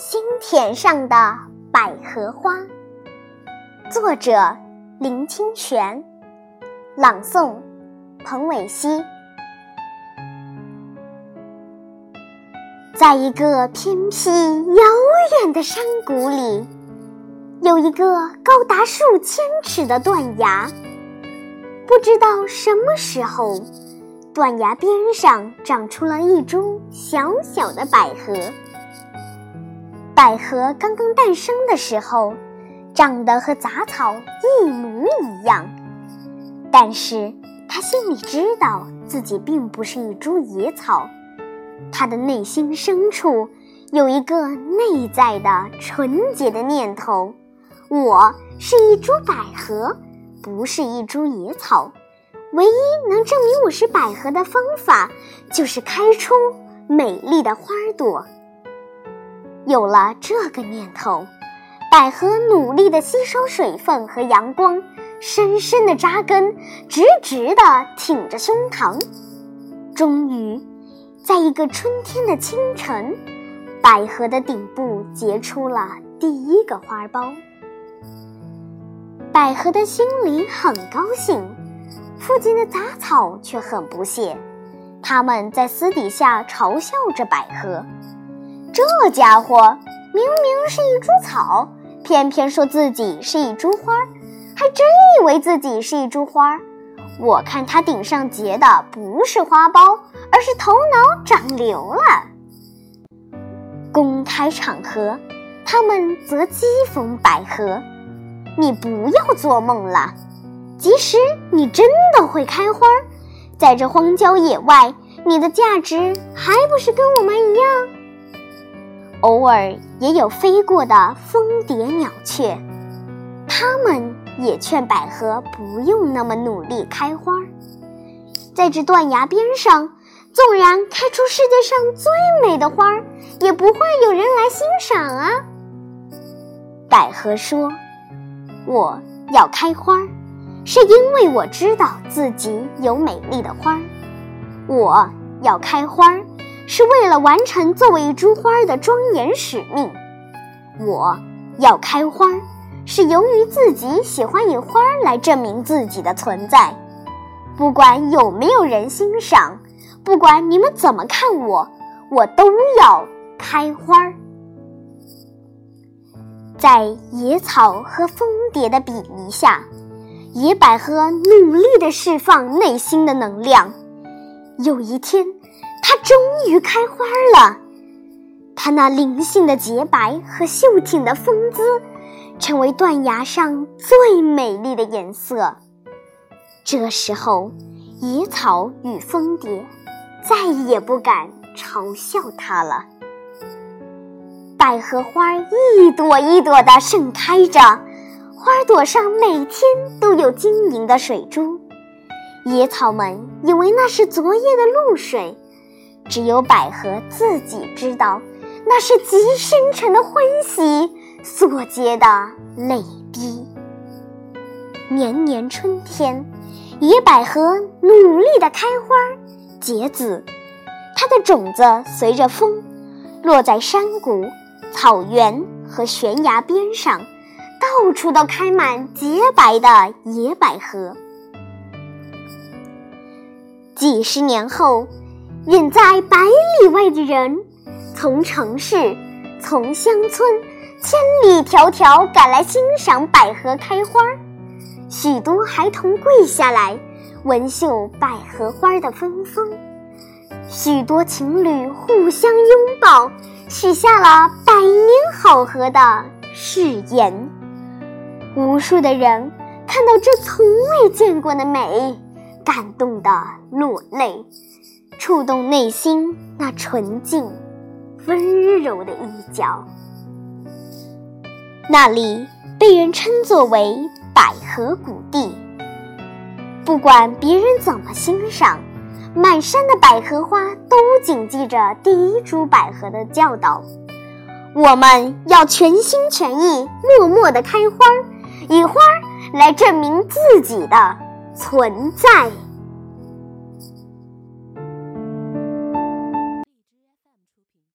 心田上的百合花，作者林清玄，朗诵彭伟熙。在一个偏僻遥远的山谷里，有一个高达数千尺的断崖。不知道什么时候，断崖边上长出了一株小小的百合。百合刚刚诞生的时候，长得和杂草一模一样。但是它心里知道自己并不是一株野草，它的内心深处有一个内在的纯洁的念头：我是一株百合，不是一株野草。唯一能证明我是百合的方法，就是开出美丽的花朵。有了这个念头，百合努力地吸收水分和阳光，深深地扎根，直直地挺着胸膛。终于，在一个春天的清晨，百合的顶部结出了第一个花苞。百合的心里很高兴，附近的杂草却很不屑，他们在私底下嘲笑着百合。这家伙明明是一株草，偏偏说自己是一株花，还真以为自己是一株花。我看他顶上结的不是花苞，而是头脑长瘤了。公开场合，他们则讥讽百合：“你不要做梦了！即使你真的会开花，在这荒郊野外，你的价值还不是跟我们一样？”偶尔也有飞过的蜂蝶、鸟雀，他们也劝百合不用那么努力开花。在这断崖边上，纵然开出世界上最美的花，也不会有人来欣赏啊。百合说：“我要开花，是因为我知道自己有美丽的花。我要开花。”是为了完成作为一株花的庄严使命，我要开花，是由于自己喜欢以花来证明自己的存在。不管有没有人欣赏，不管你们怎么看我，我都要开花。在野草和蜂蝶的比拟下，野百合努力地释放内心的能量。有一天。它终于开花了，它那灵性的洁白和秀挺的风姿，成为断崖上最美丽的颜色。这时候，野草与蜂蝶再也不敢嘲笑它了。百合花一朵一朵地盛开着，花朵上每天都有晶莹的水珠。野草们以为那是昨夜的露水。只有百合自己知道，那是极深沉的欢喜所结的泪滴。年年春天，野百合努力地开花结籽，它的种子随着风，落在山谷、草原和悬崖边上，到处都开满洁白的野百合。几十年后。远在百里外的人，从城市、从乡村，千里迢迢赶来欣赏百合开花。许多孩童跪下来，闻嗅百合花的芬芳；许多情侣互相拥抱，许下了百年好合的誓言。无数的人看到这从未见过的美，感动的落泪。触动内心那纯净、温柔的一角，那里被人称作为百合谷地。不管别人怎么欣赏，满山的百合花都谨记着第一株百合的教导：我们要全心全意、默默地开花，以花来证明自己的存在。